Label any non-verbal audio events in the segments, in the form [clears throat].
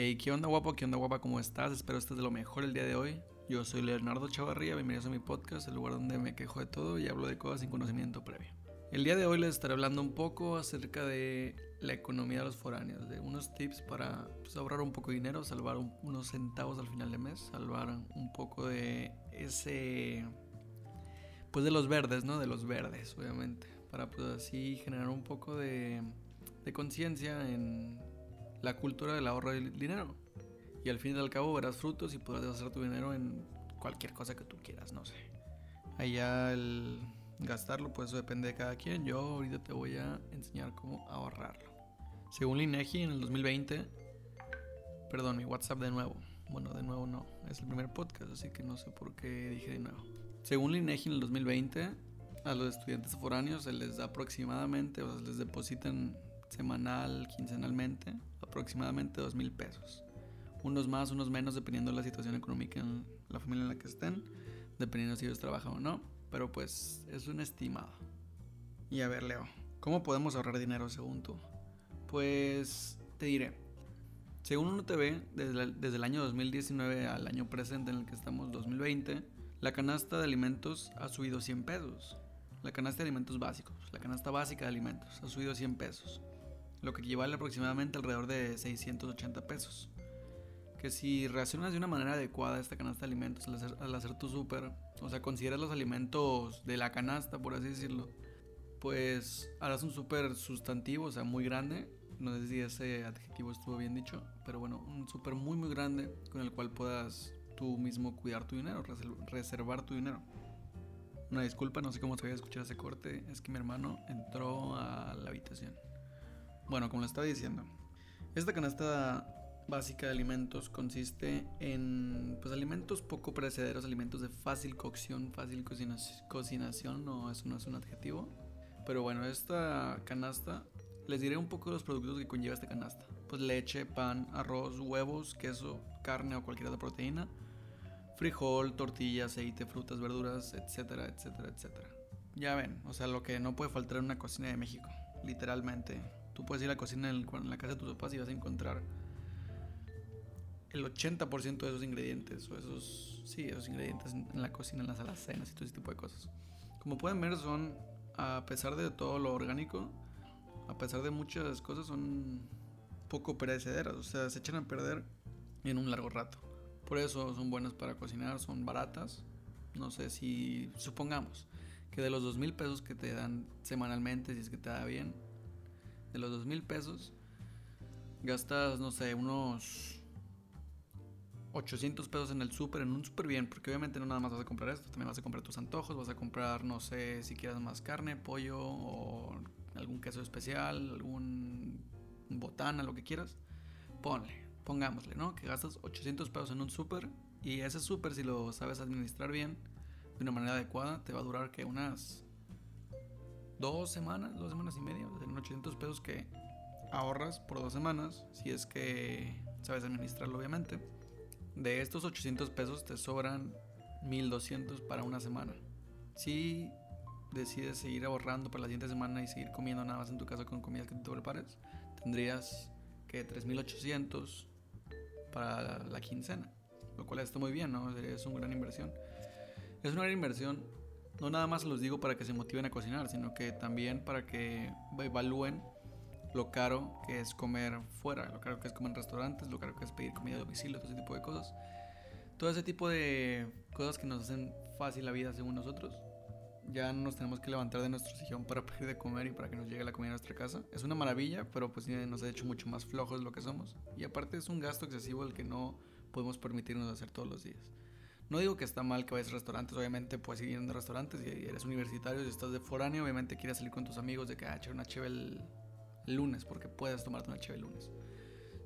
Hey, ¿qué onda guapo? ¿Qué onda guapa? ¿Cómo estás? Espero estés de lo mejor el día de hoy. Yo soy Leonardo Chavarría, bienvenidos a mi podcast, el lugar donde me quejo de todo y hablo de cosas sin conocimiento previo. El día de hoy les estaré hablando un poco acerca de la economía de los foráneos, de unos tips para pues, ahorrar un poco de dinero, salvar unos centavos al final de mes, salvar un poco de ese... Pues de los verdes, ¿no? De los verdes, obviamente, para pues así generar un poco de, de conciencia en la cultura del ahorro del dinero. Y al fin y al cabo verás frutos y podrás hacer tu dinero en cualquier cosa que tú quieras, no sé. Allá el gastarlo, pues depende de cada quien. Yo ahorita te voy a enseñar cómo ahorrarlo. Según INEGI en el 2020, perdón, mi WhatsApp de nuevo. Bueno, de nuevo no, es el primer podcast, así que no sé por qué dije de nuevo. Según INEGI en el 2020, a los estudiantes foráneos se les da aproximadamente, o sea, les depositan semanal, quincenalmente, aproximadamente dos mil pesos. Unos más, unos menos, dependiendo de la situación económica en la familia en la que estén, dependiendo si ellos trabajan o no, pero pues es un estimado. Y a ver, Leo, ¿cómo podemos ahorrar dinero según tú? Pues te diré, según uno TV, desde, desde el año 2019 al año presente en el que estamos, 2020, la canasta de alimentos ha subido 100 pesos. La canasta de alimentos básicos, la canasta básica de alimentos, ha subido 100 pesos lo que equivale aproximadamente alrededor de 680 pesos. Que si reaccionas de una manera adecuada a esta canasta de alimentos al hacer, tu súper, o sea, consideras los alimentos de la canasta, por así decirlo, pues harás un súper sustantivo, o sea, muy grande. No sé si ese adjetivo estuvo bien dicho, pero bueno, un súper muy, muy grande con el cual puedas tú mismo cuidar tu dinero, reservar tu dinero. Una disculpa, no sé cómo se vaya a escuchar ese corte, es que mi hermano entró a la habitación. Bueno, como lo estaba diciendo, esta canasta básica de alimentos consiste en pues alimentos poco perecederos, alimentos de fácil cocción, fácil cocinación, no, eso no es un adjetivo. Pero bueno, esta canasta, les diré un poco los productos que conlleva esta canasta. Pues leche, pan, arroz, huevos, queso, carne o cualquier otra proteína, frijol, tortilla, aceite, frutas, verduras, etcétera, etcétera, etcétera. Ya ven, o sea, lo que no puede faltar en una cocina de México, literalmente Tú puedes ir a la cocina en, la casa de tus papás y vas a encontrar el 80% de esos ingredientes, o esos, sí, esos ingredientes en, la cocina, en las alacenas y todo ese tipo de cosas. Como pueden ver, son, a pesar de todo lo orgánico, a pesar de muchas cosas, son poco perecederas, o sea, se echan a perder en un largo rato. Por eso son buenas para cocinar, son baratas. No sé si, supongamos, que de los dos mil pesos que te dan semanalmente, si es que te da bien, de los dos mil pesos, gastas, no sé, unos 800 pesos en el súper, en un súper bien, porque obviamente no nada más vas a comprar esto, también vas a comprar tus antojos, vas a comprar, no sé, si quieres más carne, pollo o algún queso especial, algún botana, lo que quieras, ponle, pongámosle, ¿no? Que gastas 800 pesos en un súper y ese súper, si lo sabes administrar bien, de una manera adecuada, te va a durar que unas dos semanas, dos semanas y media, o 800 pesos que ahorras por dos semanas, si es que sabes administrarlo obviamente. De estos 800 pesos te sobran 1200 para una semana. Si decides seguir ahorrando para la siguiente semana y seguir comiendo nada más en tu casa con comidas que tú prepares, tendrías que 3800 para la quincena, lo cual está muy bien, ¿no? Es una gran inversión. Es una gran inversión no nada más los digo para que se motiven a cocinar, sino que también para que evalúen lo caro que es comer fuera, lo caro que es comer en restaurantes, lo caro que es pedir comida a domicilio, todo ese tipo de cosas. Todo ese tipo de cosas que nos hacen fácil la vida según nosotros. Ya no nos tenemos que levantar de nuestro sillón para pedir de comer y para que nos llegue la comida a nuestra casa. Es una maravilla, pero pues nos ha hecho mucho más flojos lo que somos. Y aparte es un gasto excesivo el que no podemos permitirnos hacer todos los días. No digo que está mal que vayas a restaurantes, obviamente puedes ir a restaurantes y eres universitario y estás de foráneo, obviamente quieres salir con tus amigos de que ah, una cheve el, lunes, porque puedes tomarte una cheve el lunes.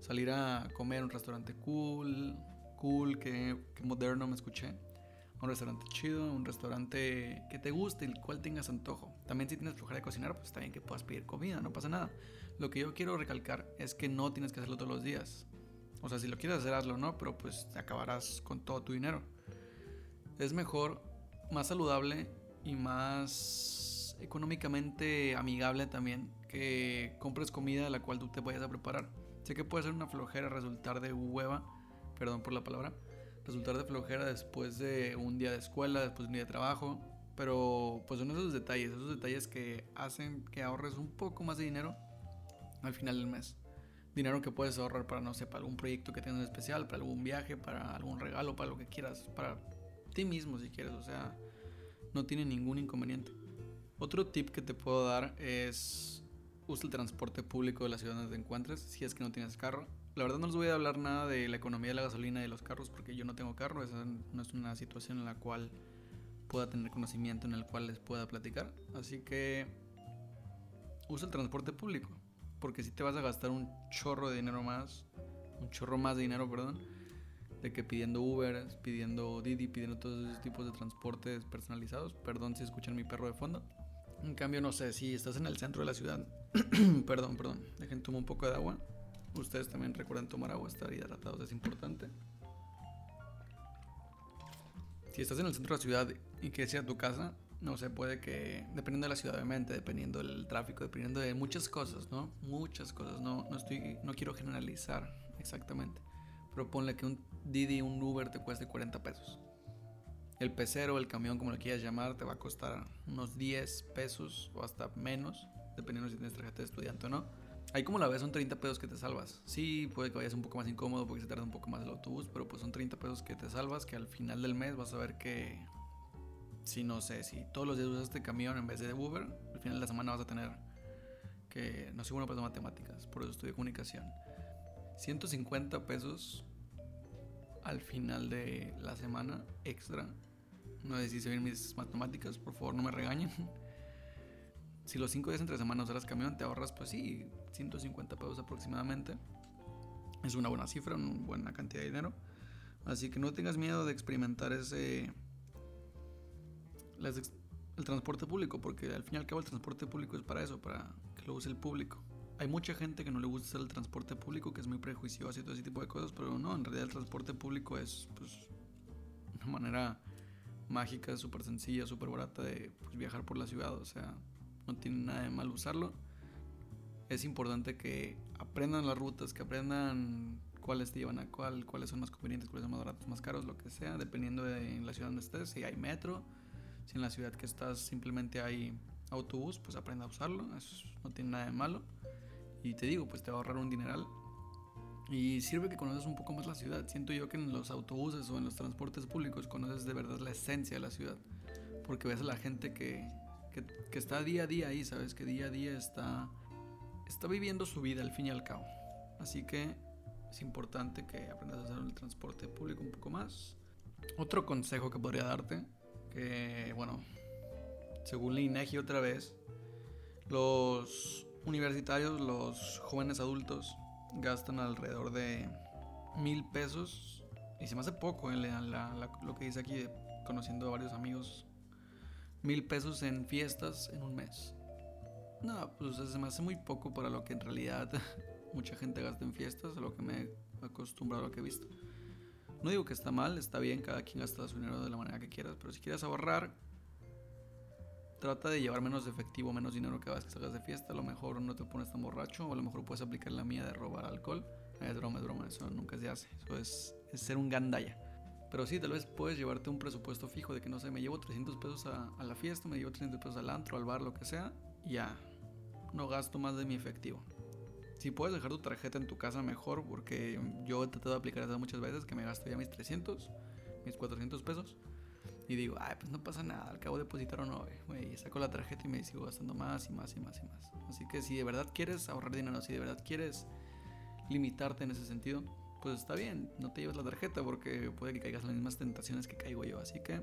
Salir a comer a un restaurante cool, cool, que, moderno me escuché. Un restaurante chido, un restaurante que te guste, el cual tengas antojo. También si tienes flojera de cocinar, pues está bien que puedas pedir comida, no pasa nada. Lo que yo quiero recalcar es que no tienes que hacerlo todos los días. O sea, si lo quieres hacer, hazlo, ¿no? Pero pues acabarás con todo tu dinero es mejor, más saludable y más económicamente amigable también que compres comida a la cual tú te vayas a preparar. Sé que puede ser una flojera resultar de hueva, perdón por la palabra, resultar de flojera después de un día de escuela, después de un día de trabajo, pero pues son esos detalles, esos detalles que hacen que ahorres un poco más de dinero al final del mes. Dinero que puedes ahorrar para, no sé, para algún proyecto que tengas especial, para algún viaje, para algún regalo, para lo que quieras, para ti mismo si quieres, o sea, no tiene ningún inconveniente. Otro tip que te puedo dar es usa el transporte público de la ciudad donde te encuentres si es que no tienes carro. La verdad no les voy a hablar nada de la economía de la gasolina y de los carros porque yo no tengo carro, esa no es una situación en la cual pueda tener conocimiento en el cual les pueda platicar. Así que usa el transporte público porque si te vas a gastar un chorro de dinero más, un chorro más de dinero, perdón, de que pidiendo Uber, pidiendo Didi, pidiendo todos esos tipos de transportes personalizados. Perdón si escuchan mi perro de fondo. En cambio, no sé, si estás en el centro de la ciudad, [clears throat] perdón, perdón, dejen tomar un poco de agua. Ustedes también recuerden tomar agua, estar hidratados es importante. Si estás en el centro de la ciudad y quieres ir a tu casa, no sé, puede que, dependiendo de la ciudad, obviamente, dependiendo del tráfico, dependiendo de muchas cosas, ¿no? Muchas cosas, no, no, estoy, no quiero generalizar exactamente. Pero ponle que un Didi, un Uber te cueste 40 pesos. El pecero, el camión, como lo quieras llamar, te va a costar unos 10 pesos o hasta menos, dependiendo si tienes tarjeta de estudiante o no. Ahí como la ves son 30 pesos que te salvas. Sí, puede que vayas un poco más incómodo porque se tarda un poco más el autobús, pero pues son 30 pesos que te salvas que al final del mes vas a ver que si no sé, si todos los días usas este camión en vez de Uber, al final de la semana vas a tener que no soy bueno para matemáticas, por eso estudio comunicación. 150 pesos al final de la semana extra. No sé si mis matemáticas, por favor no me regañen. [laughs] Si los 5 días entre semanas usas camión, te ahorras, pues sí, 150 pesos aproximadamente. Es una buena cifra, una buena cantidad de dinero. Así que no tengas miedo de experimentar ese. el transporte público, porque al fin y al cabo el transporte público es para eso, para que lo use el público hay mucha gente que no le gusta usar el transporte público, que es muy prejuiciosa y todo ese tipo de cosas, pero no, en realidad el transporte público es pues, una manera mágica, súper sencilla, súper barata de pues, viajar por la ciudad, o sea, no tiene nada de mal usarlo. Es importante que aprendan las rutas, que aprendan cuáles te llevan a cuál, cuáles son más convenientes, cuáles son más baratos, más caros, lo que sea, dependiendo de la ciudad donde estés, si hay metro, si en la ciudad que estás simplemente hay autobús, pues aprenda a usarlo, eso no tiene nada de malo. Y te digo, pues te va a ahorrar un dineral. Y sirve que conoces un poco más la ciudad. Siento yo que en los autobuses o en los transportes públicos conoces de verdad la esencia de la ciudad. Porque ves a la gente que, que, que está día a día ahí, ¿sabes? Que día a día está, está viviendo su vida al fin y al cabo. Así que es importante que aprendas a usar el transporte público un poco más. Otro consejo que podría darte, que bueno, según la INEGI otra vez, los universitarios, los jóvenes adultos, gastan alrededor de mil pesos. Y se me hace poco eh, lo que dice aquí, conociendo a varios amigos. Mil pesos en fiestas en un mes. No, pues se me hace muy poco para lo que en realidad [laughs] mucha gente gasta en fiestas, a lo que me he acostumbrado a lo que he visto. No digo que está mal, está bien, cada quien gasta su dinero de la manera que quieras, pero si quieres ahorrar, trata de llevar menos efectivo, menos dinero que vas que salgas de fiesta. A lo mejor no te pones tan borracho, o a lo mejor puedes aplicar la mía de robar alcohol. Es broma, es broma, eso nunca se hace. Eso es, ser un gandaya. Pero sí, tal vez puedes llevarte un presupuesto fijo de que no sé, me llevo 300 pesos a, a la fiesta, me llevo 300 pesos al antro, al bar, lo que sea, y ya. No gasto más de mi efectivo. Si puedes dejar tu tarjeta en tu casa, mejor, porque yo he tratado de aplicar eso muchas veces que me gasto ya mis 300, mis 400 pesos y digo, ay, pues no pasa nada, al cabo depositaron no, güey, saco la tarjeta y me sigo gastando más y más y más y más. Así que si de verdad quieres ahorrar dinero, si de verdad quieres limitarte en ese sentido, pues está bien, no te lleves la tarjeta porque puede que caigas en las mismas tentaciones que caigo yo. Así que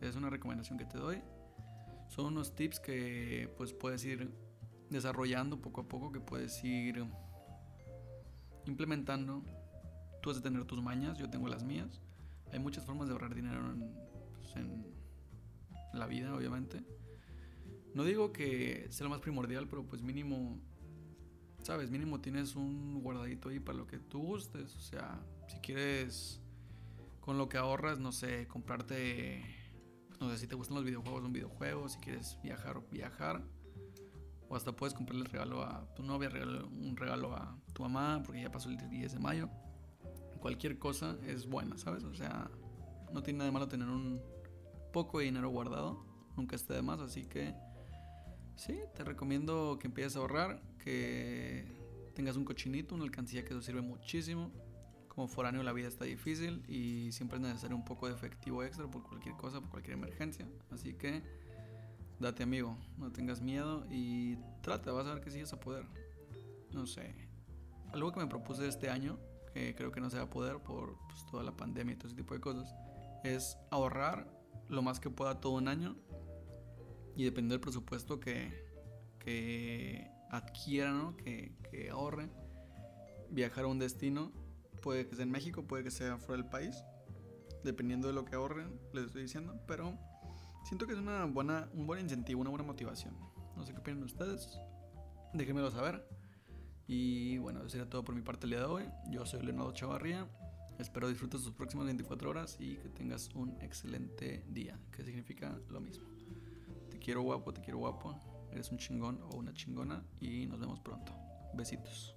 es una recomendación que te doy. Son unos tips que pues puedes ir desarrollando poco a poco, que puedes ir implementando. Tú has de tener tus mañas, yo tengo las mías. Hay muchas formas de ahorrar dinero en en la vida, obviamente. No digo que sea lo más primordial, pero pues mínimo, sabes, mínimo tienes un guardadito ahí para lo que tú gustes. O sea, si quieres, con lo que ahorras, no sé, comprarte, no sé, si te gustan los videojuegos, un videojuego, si quieres viajar, viajar. O hasta puedes comprarle el regalo a tu novia, un regalo a tu mamá, porque ya pasó el 10 de mayo. Cualquier cosa es buena, ¿sabes? O sea, no tiene nada de malo tener un poco de dinero guardado. Nunca esté de más, así que sí, te recomiendo que empieces a ahorrar, que tengas un cochinito, una alcancía que eso sirve muchísimo. Como foráneo la vida está difícil y siempre es necesario un poco de efectivo extra por cualquier cosa, por cualquier emergencia. Así que date amigo, no tengas miedo y trata, vas a ver que sigues a poder. No sé. Algo que me propuse este año, que creo que no se va a poder por pues, toda la pandemia y todo ese tipo de cosas, es ahorrar lo más que pueda todo un año y depende del presupuesto que, que adquiera, ¿no? que, que ahorre, viajar a un destino Puede que sea en México, puede que sea fuera del país. Dependiendo de lo que ahorren, les estoy diciendo. Pero siento que es una buena, un buen incentivo, una buena motivación. No sé qué opinan ustedes. Déjenmelo saber. Y bueno, eso sería todo por mi parte el día de hoy. Yo soy Leonardo Chavarría. Espero disfrutes tus próximas 24 horas y que tengas un excelente día, que significa lo mismo. Te quiero guapo, te quiero guapo. Eres un chingón o una chingona y nos vemos pronto. Besitos.